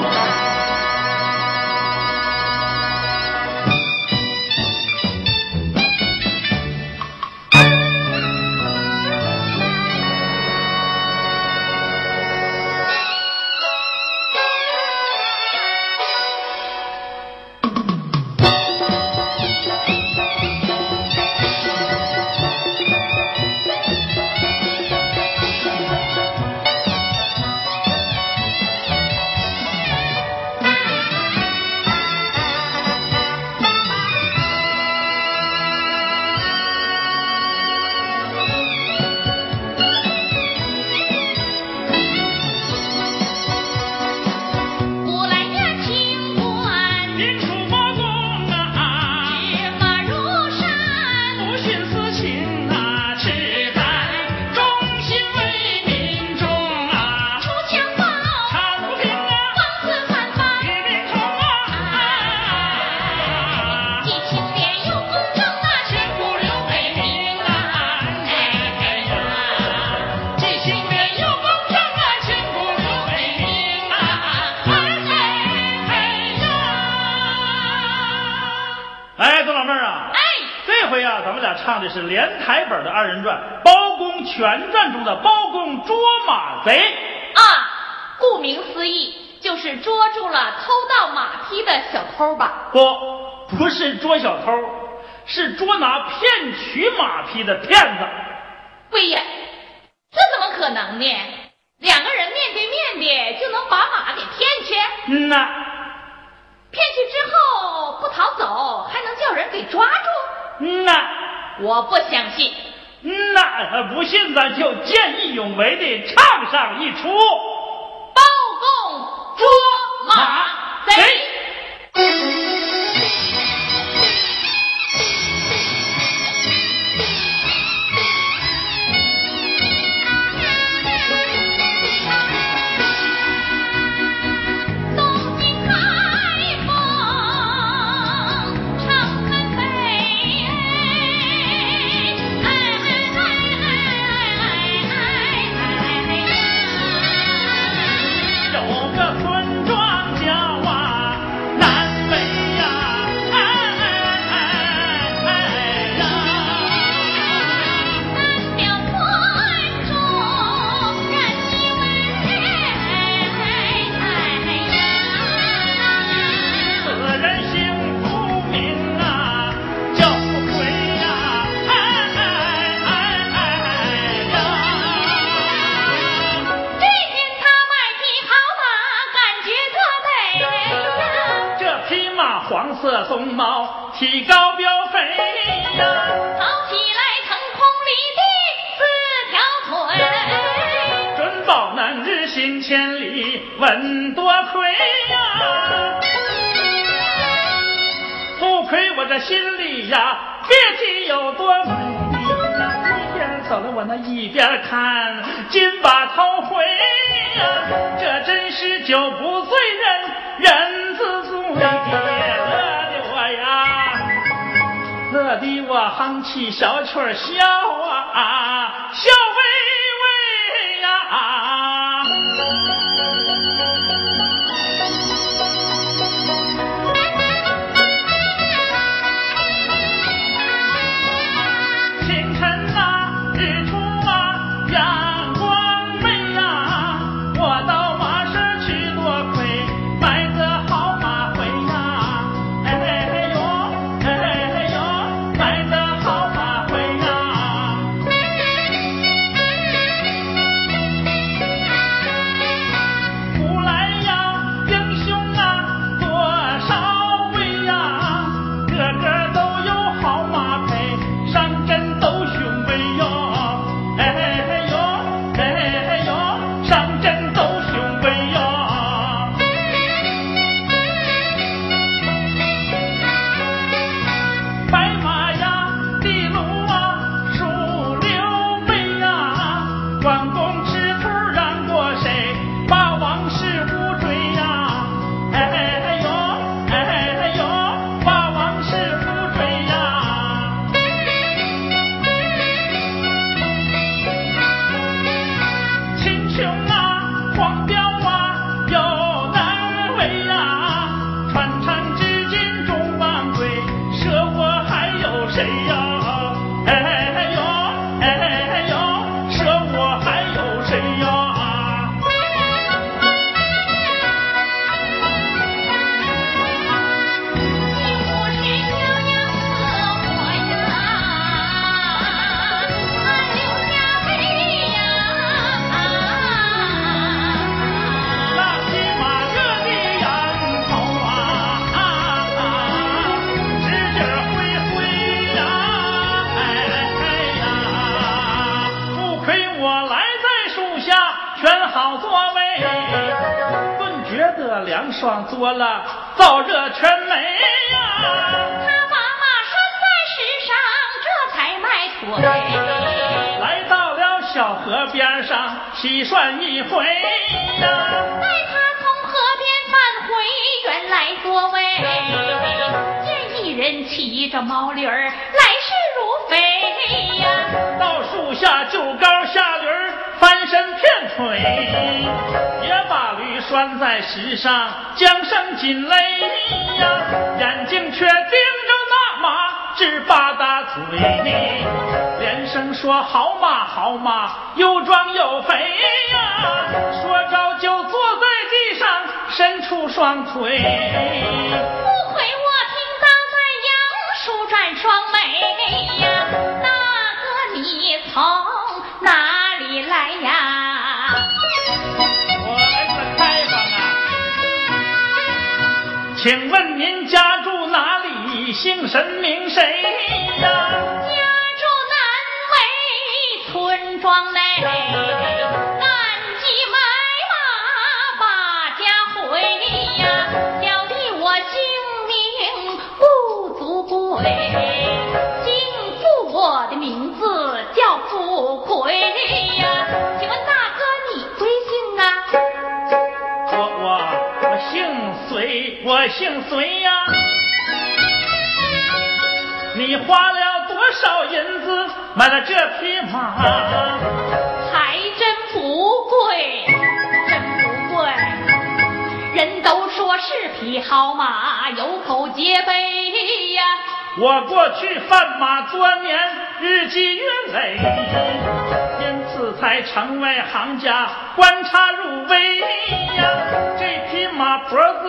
唱是连台本的二人转《包公全传》中的包公捉马贼啊，顾名思义就是捉住了偷盗马匹的小偷吧？不，不是捉小偷，是捉拿骗取马匹的骗子。贵爷，这怎么可能呢？两个人面对面的就能把马给骗去？嗯呐，骗去之后不逃走，还能叫人给抓住？嗯呐。我不相信，那不信咱就见义勇为的唱上一出，包公捉马贼。行千里稳多亏呀。不亏我这心里呀，别提有多美。一边走了我那一边看，金把头回呀，这真是酒不醉人人自醉。乐的我哼起小曲儿笑啊，笑得凉爽多了，燥热全没呀。他把马拴在石上，这才迈腿，来到了小河边上洗涮一回呀。待他从河边返回原来座位，见一人骑着毛驴儿来势如飞呀。到树下就高下驴儿翻身片腿，也把驴拴在石上，缰绳紧勒呀，眼睛却盯着那马直吧嗒嘴，连声说好马好马，又壮又肥呀，说着就坐在地上伸出双腿。不亏我听到在杨树展双眉呀，大哥你从来呀？我来自开封啊，请问您家住哪里？姓甚名谁呀？家住南围村庄内，我姓隋呀。你花了多少银子买了这匹马？还真不贵，真不贵。人都说是匹好马，有口皆碑呀。我过去贩马多年，日积月累，因此才成为行家，观察入微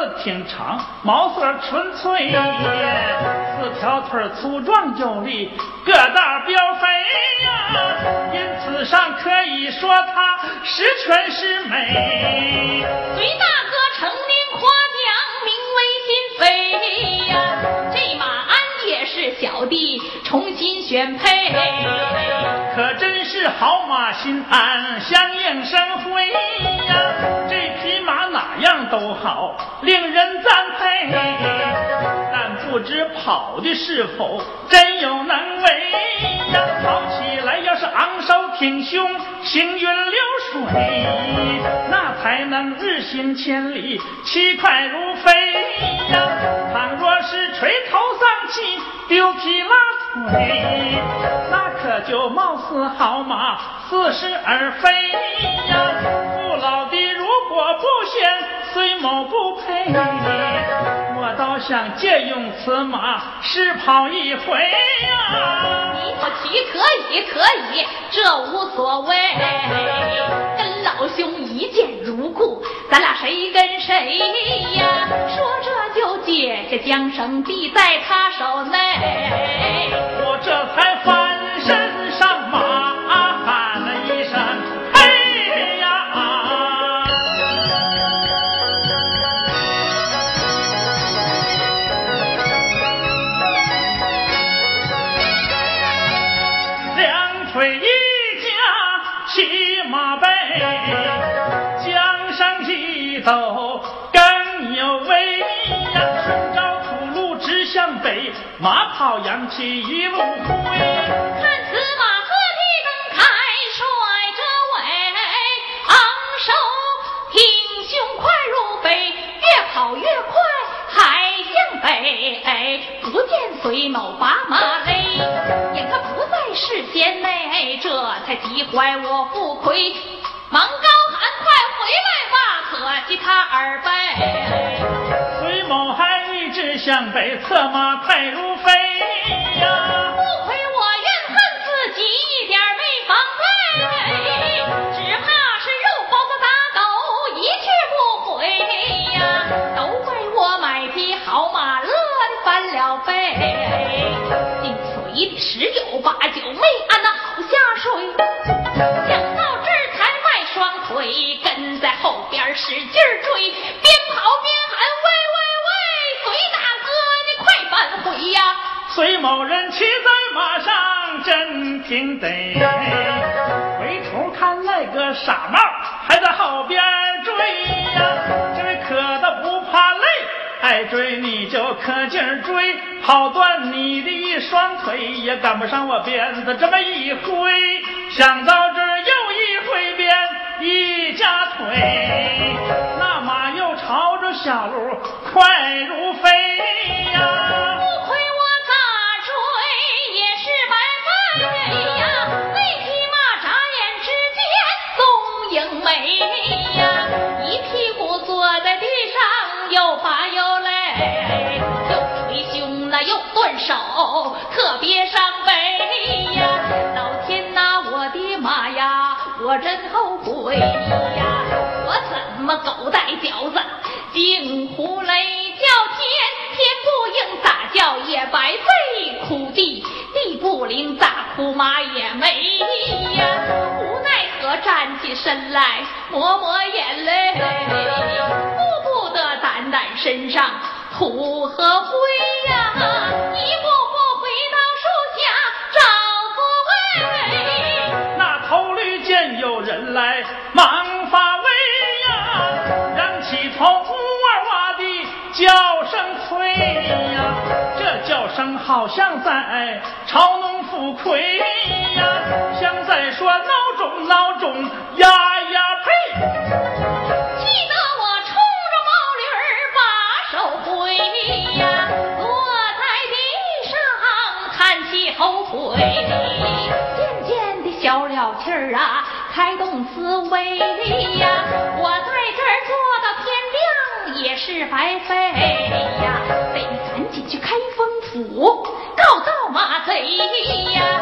子挺长，毛色纯粹，四条腿粗壮有力，个大膘肥呀。因此上可以说它十全十美。隋大哥成年夸奖，名为心飞呀。这马鞍也是小弟重新选配。可真是好马心安，相映生辉呀！都好，令人赞佩。但不知跑的是否真有能为呀？跑起来要是昂首挺胸，行云流水，那才能日行千里，气快如飞呀！倘若是垂头丧气，丢皮拉腿，那可就貌似好马，似是而非呀。父老的我不嫌，虽某不配，我倒想借用此马试跑一回呀。你不骑可以可以，这无所谓。跟老兄一见如故，咱俩谁跟谁呀？说着就解下缰绳递在他手内。马跑扬起一路灰。看此马鹤蹄蹬开，甩着尾，昂首挺胸，快如飞，越跑越快，还向北。不见隋某把马勒，眼看不在视线内，这才急坏我不亏，忙高喊快回来吧，可惜他耳背。向北，策马快如飞呀！不亏我怨恨自己一点没防备，只怕是肉包子打狗一去不回呀！都怪我买匹好马，乐得翻了背。姓隋的十有八九没安那好下水，想到这儿才迈双腿，跟在后边使劲儿隋某人骑在马上真挺得，回头看那个傻帽，还在后边追呀，这位可的不怕累，爱追你就可劲追，跑断你的一双腿也赶不上我鞭子这么一挥，想到这又一挥鞭一夹腿，那马又朝着小路快如飞美呀，一屁股坐在地上，又发又累，又捶胸，又顿手，特别伤悲呀。老天呐，我的妈呀，我真后悔。呀，我怎么狗带饺子？惊呼雷叫，天天不应，咋叫也白费苦地，地不灵，咋哭妈也没。站起身来抹抹眼泪顾不得掸掸身上土和灰呀一步步回到树下找座位那头驴见有人来忙发威呀扬起头呜哇哇的叫声催。好像在嘲弄富贵呀，像在说孬种孬种呀呀呸！气得我冲着毛驴儿把手挥呀，坐在地上叹气后悔，渐渐的消了气儿啊。开动思维呀，我在这儿坐到天亮也是白费呀，五告造马贼呀，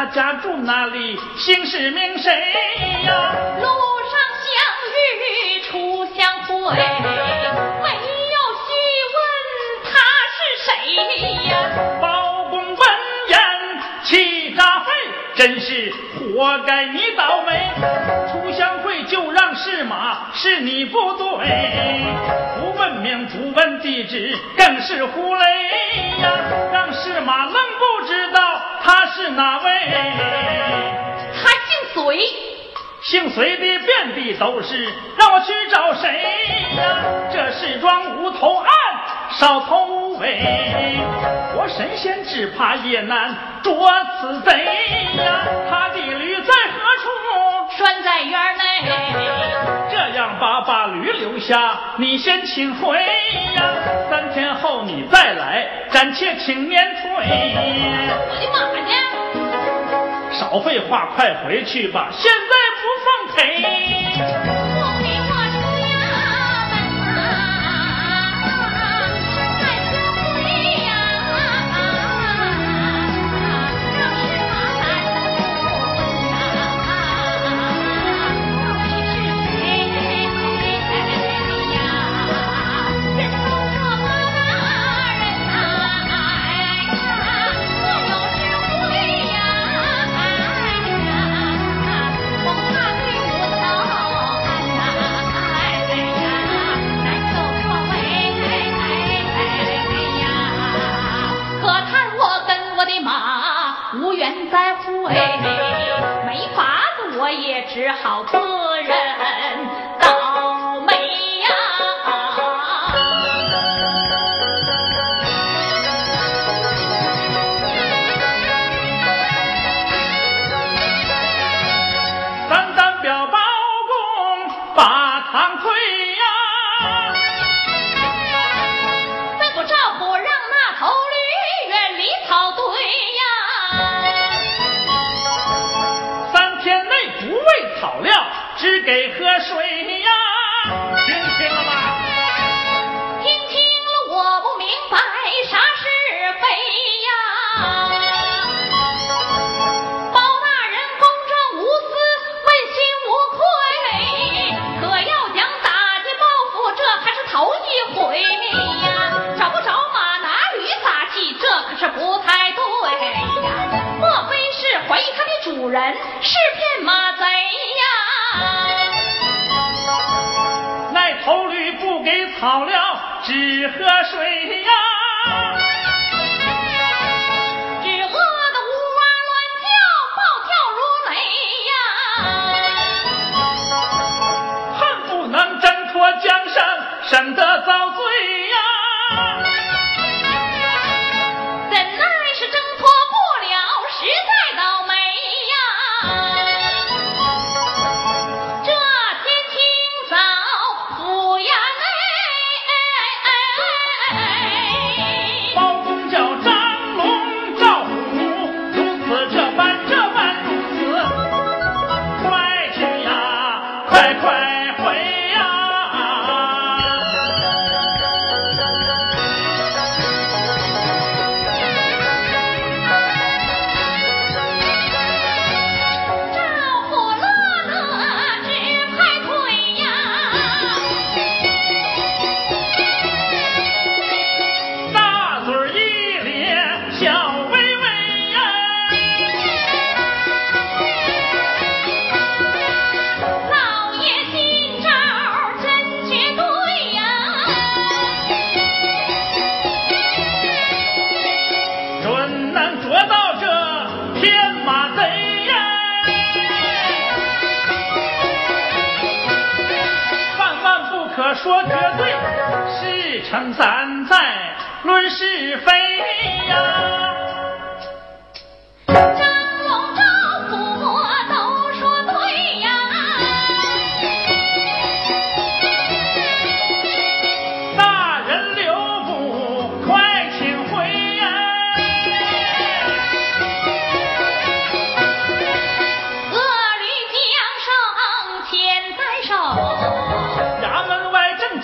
他家住哪里？姓氏名谁呀？路上相遇初相会，没有细问他是谁呀？包公闻言气炸肺，真是活该你倒霉！马，是你不对，不问名不问地址，更是胡雷呀！让是马愣不知道他是哪位？他姓隋，姓隋的遍地都是，让我去找谁呀？这是桩无头案，少头无尾，我神仙只怕也难捉此贼呀！他的驴在何处？拴在院内。这样吧，把驴留下，你先请回呀。三天后你再来，暂且请免退。我的马呢？少废话，快回去吧，现在不奉陪。人是骗马贼呀，那头驴不给草料，只喝水呀，只饿得呜哇乱叫，暴跳如雷呀，恨不能挣脱缰绳，省得遭。可说绝对，事成三载，论是非呀。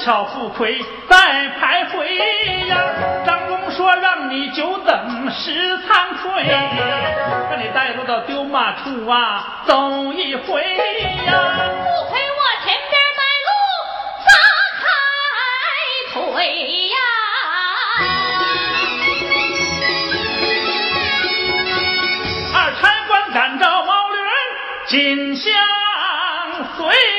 少妇魁在徘徊呀，张公说让你久等，十惭愧。让你带到丢马处啊，走一回呀。不亏我前边带路，咋开腿呀？二差官赶着毛驴，紧相随。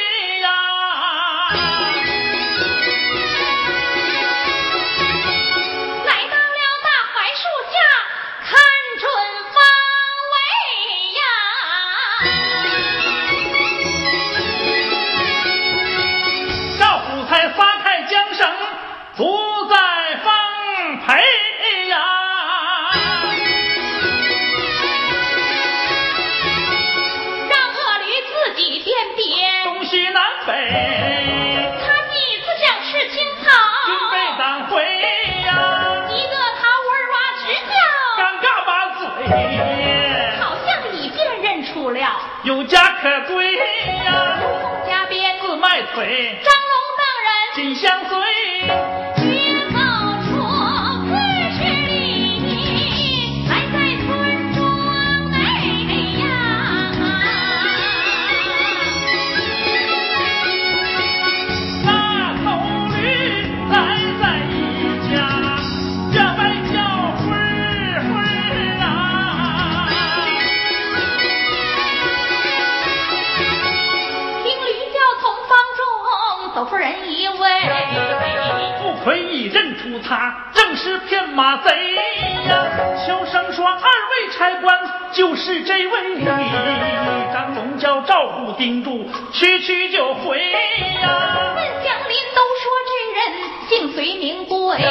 有家可归呀。家边自卖腿张龙等人紧相随他，正是骗马贼呀！小生说二位差官就是这位，张龙叫赵虎盯住，区区就回呀！问乡邻都说这人姓隋名贵，他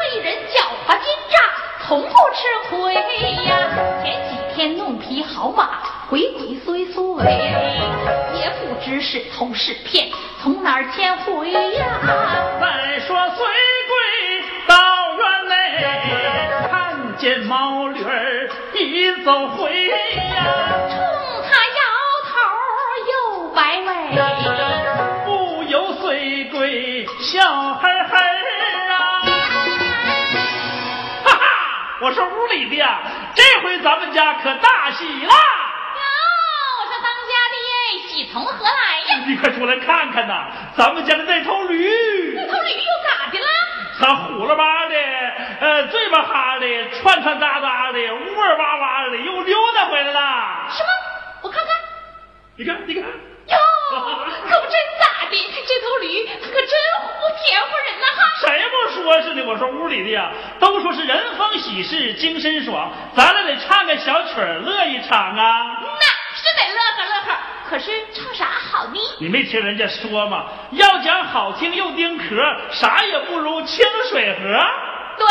为人狡猾奸诈，从不吃亏呀。前几天弄匹好马，鬼鬼祟祟，也不知是偷是骗，从哪儿牵回呀？再说隋走回呀，冲他摇头又摆尾。不由隋贵笑呵呵啊！哈哈，我说屋里的呀，这回咱们家可大喜啦！哟，我说当家的喜从何来呀？你快出来看看呐，咱们家的那头驴，那头驴又咋的了？它虎了吧的，呃，嘴巴哈的，串串哒哒的，呜儿哇哇的，又溜达回来了。什么？我看看。你看，你看，哟，可不真咋的？这头驴可真胡甜乎人呐哈！谁不说是呢？我说屋里的呀，都说是人逢喜事精神爽，咱俩得唱个小曲儿乐一场啊！那是得乐呵乐呵，可是唱啥好呢？你没听人家说吗？要讲好听又丁壳，啥也不如清水河。对，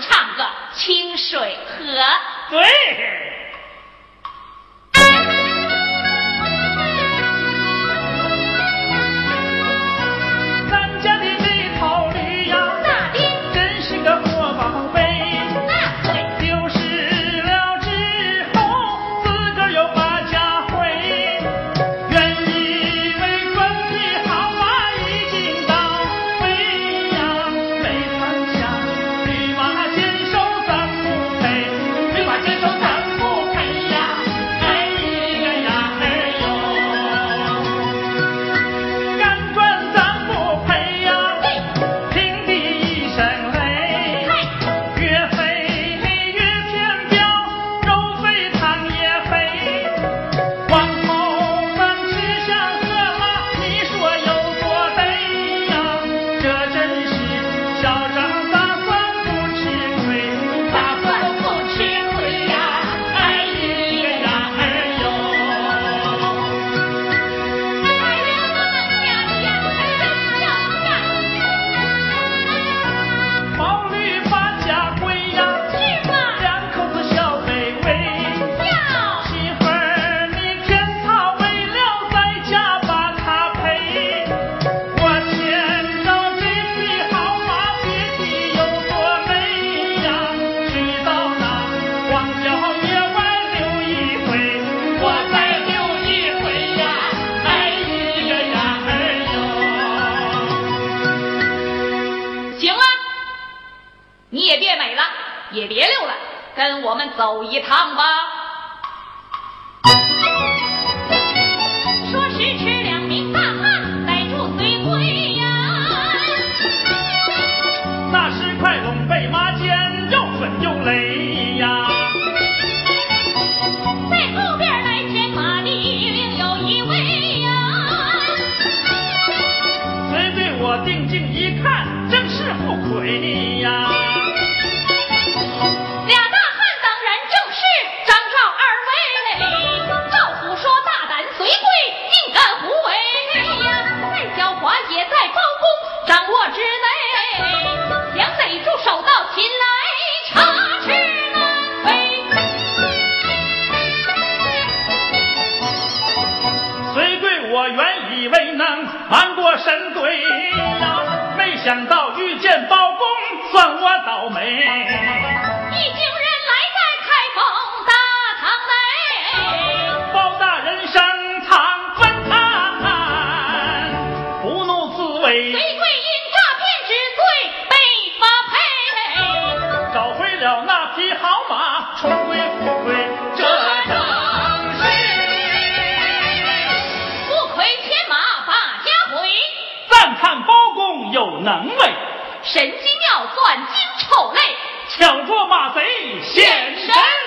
唱个清水河。对。小也别溜了，跟我们走一趟吧。说时迟，了我原以为能瞒过神鬼，没想到遇见包公，算我倒霉。一行有能为，神机妙算金丑泪，抢捉马贼显神威。